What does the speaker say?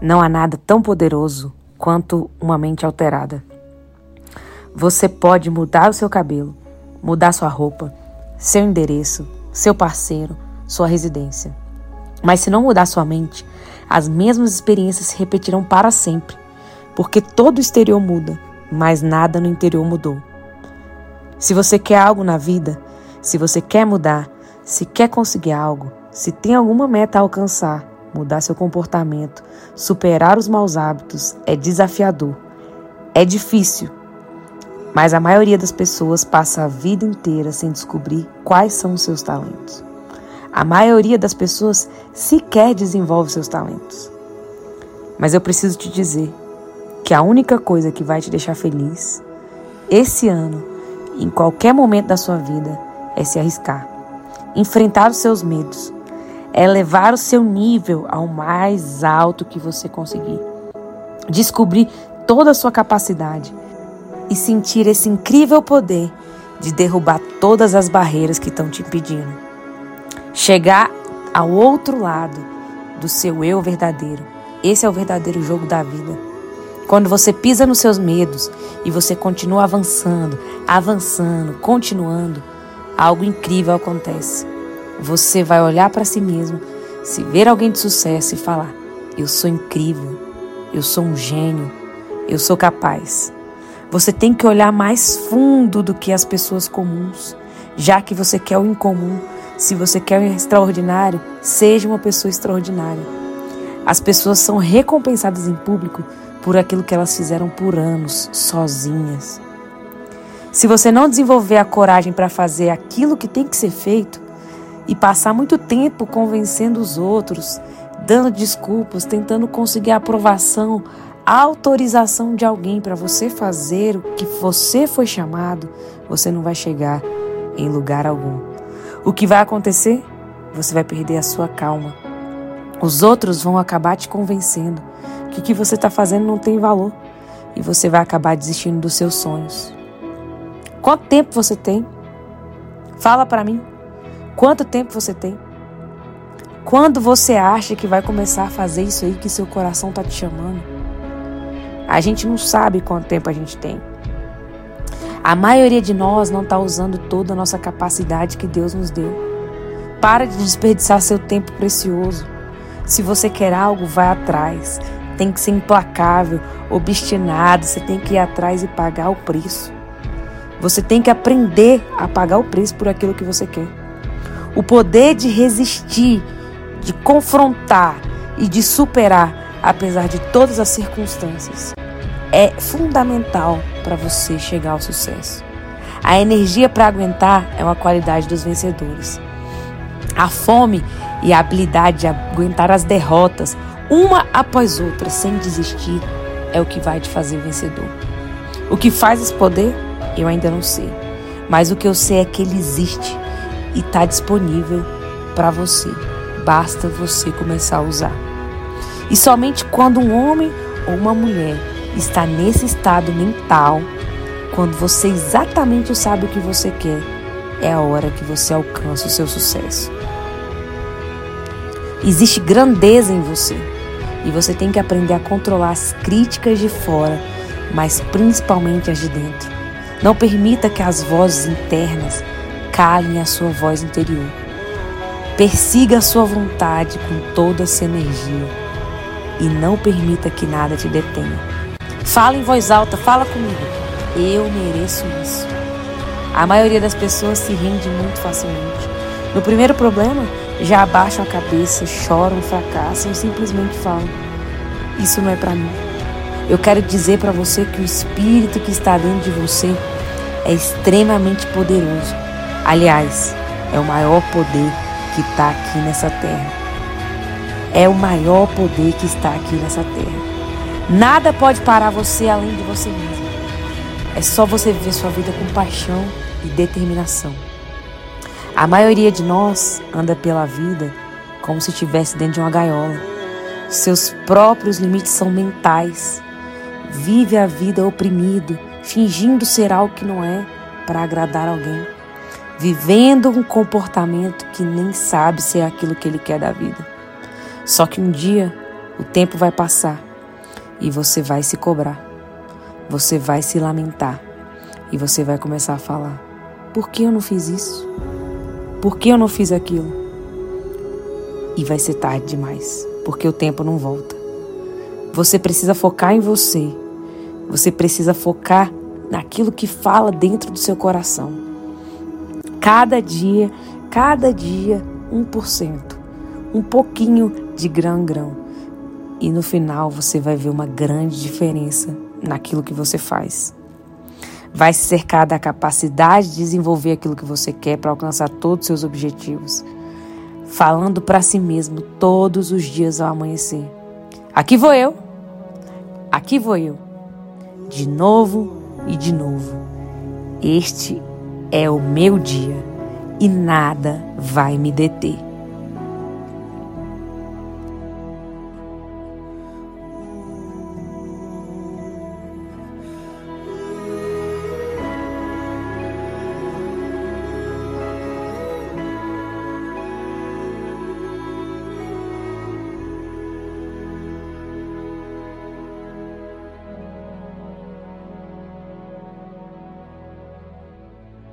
Não há nada tão poderoso quanto uma mente alterada. Você pode mudar o seu cabelo, mudar sua roupa, seu endereço, seu parceiro, sua residência. Mas se não mudar sua mente, as mesmas experiências se repetirão para sempre, porque todo o exterior muda, mas nada no interior mudou. Se você quer algo na vida, se você quer mudar, se quer conseguir algo, se tem alguma meta a alcançar, mudar seu comportamento, superar os maus hábitos é desafiador, é difícil. Mas a maioria das pessoas passa a vida inteira sem descobrir quais são os seus talentos. A maioria das pessoas sequer desenvolve seus talentos. Mas eu preciso te dizer que a única coisa que vai te deixar feliz esse ano, em qualquer momento da sua vida, é se arriscar, enfrentar os seus medos, é levar o seu nível ao mais alto que você conseguir. Descobrir toda a sua capacidade e sentir esse incrível poder de derrubar todas as barreiras que estão te impedindo. Chegar ao outro lado do seu eu verdadeiro. Esse é o verdadeiro jogo da vida. Quando você pisa nos seus medos e você continua avançando, avançando, continuando, algo incrível acontece. Você vai olhar para si mesmo, se ver alguém de sucesso e falar: Eu sou incrível, eu sou um gênio, eu sou capaz. Você tem que olhar mais fundo do que as pessoas comuns, já que você quer o incomum. Se você quer o extraordinário, seja uma pessoa extraordinária. As pessoas são recompensadas em público por aquilo que elas fizeram por anos, sozinhas. Se você não desenvolver a coragem para fazer aquilo que tem que ser feito, e passar muito tempo convencendo os outros, dando desculpas, tentando conseguir a aprovação, a autorização de alguém para você fazer o que você foi chamado, você não vai chegar em lugar algum. O que vai acontecer? Você vai perder a sua calma. Os outros vão acabar te convencendo que o que você está fazendo não tem valor e você vai acabar desistindo dos seus sonhos. Quanto tempo você tem? Fala para mim. Quanto tempo você tem? Quando você acha que vai começar a fazer isso aí que seu coração está te chamando? A gente não sabe quanto tempo a gente tem. A maioria de nós não está usando toda a nossa capacidade que Deus nos deu. Para de desperdiçar seu tempo precioso. Se você quer algo, vai atrás. Tem que ser implacável, obstinado. Você tem que ir atrás e pagar o preço. Você tem que aprender a pagar o preço por aquilo que você quer. O poder de resistir, de confrontar e de superar, apesar de todas as circunstâncias, é fundamental para você chegar ao sucesso. A energia para aguentar é uma qualidade dos vencedores. A fome e a habilidade de aguentar as derrotas, uma após outra, sem desistir, é o que vai te fazer vencedor. O que faz esse poder, eu ainda não sei. Mas o que eu sei é que ele existe e está disponível para você. Basta você começar a usar. E somente quando um homem ou uma mulher está nesse estado mental, quando você exatamente sabe o que você quer, é a hora que você alcança o seu sucesso. Existe grandeza em você e você tem que aprender a controlar as críticas de fora, mas principalmente as de dentro. Não permita que as vozes internas calem a sua voz interior. Persiga a sua vontade com toda essa energia e não permita que nada te detenha. Fala em voz alta, fala comigo. Eu mereço isso. A maioria das pessoas se rende muito facilmente. No primeiro problema, já abaixam a cabeça, choram, fracassam e simplesmente falam: Isso não é para mim. Eu quero dizer para você que o espírito que está dentro de você é extremamente poderoso Aliás, é o maior poder que está aqui nessa terra. É o maior poder que está aqui nessa terra. Nada pode parar você além de você mesmo. É só você viver sua vida com paixão e determinação. A maioria de nós anda pela vida como se estivesse dentro de uma gaiola. Seus próprios limites são mentais. Vive a vida oprimido, fingindo ser algo que não é para agradar alguém vivendo um comportamento que nem sabe se é aquilo que ele quer da vida. Só que um dia O tempo vai passar e você vai se cobrar. Você vai se lamentar e você vai começar a falar: por que eu não fiz isso? Por que eu não fiz aquilo? E vai ser tarde demais, porque o tempo não volta. Você precisa focar em você. Você precisa focar naquilo que fala dentro do seu coração. Cada dia, cada dia, 1%. Um pouquinho de grão em grão. E no final você vai ver uma grande diferença naquilo que você faz. Vai se cercar da capacidade de desenvolver aquilo que você quer para alcançar todos os seus objetivos. Falando para si mesmo todos os dias ao amanhecer. Aqui vou eu. Aqui vou eu. De novo e de novo. Este é o meu dia e nada vai me deter.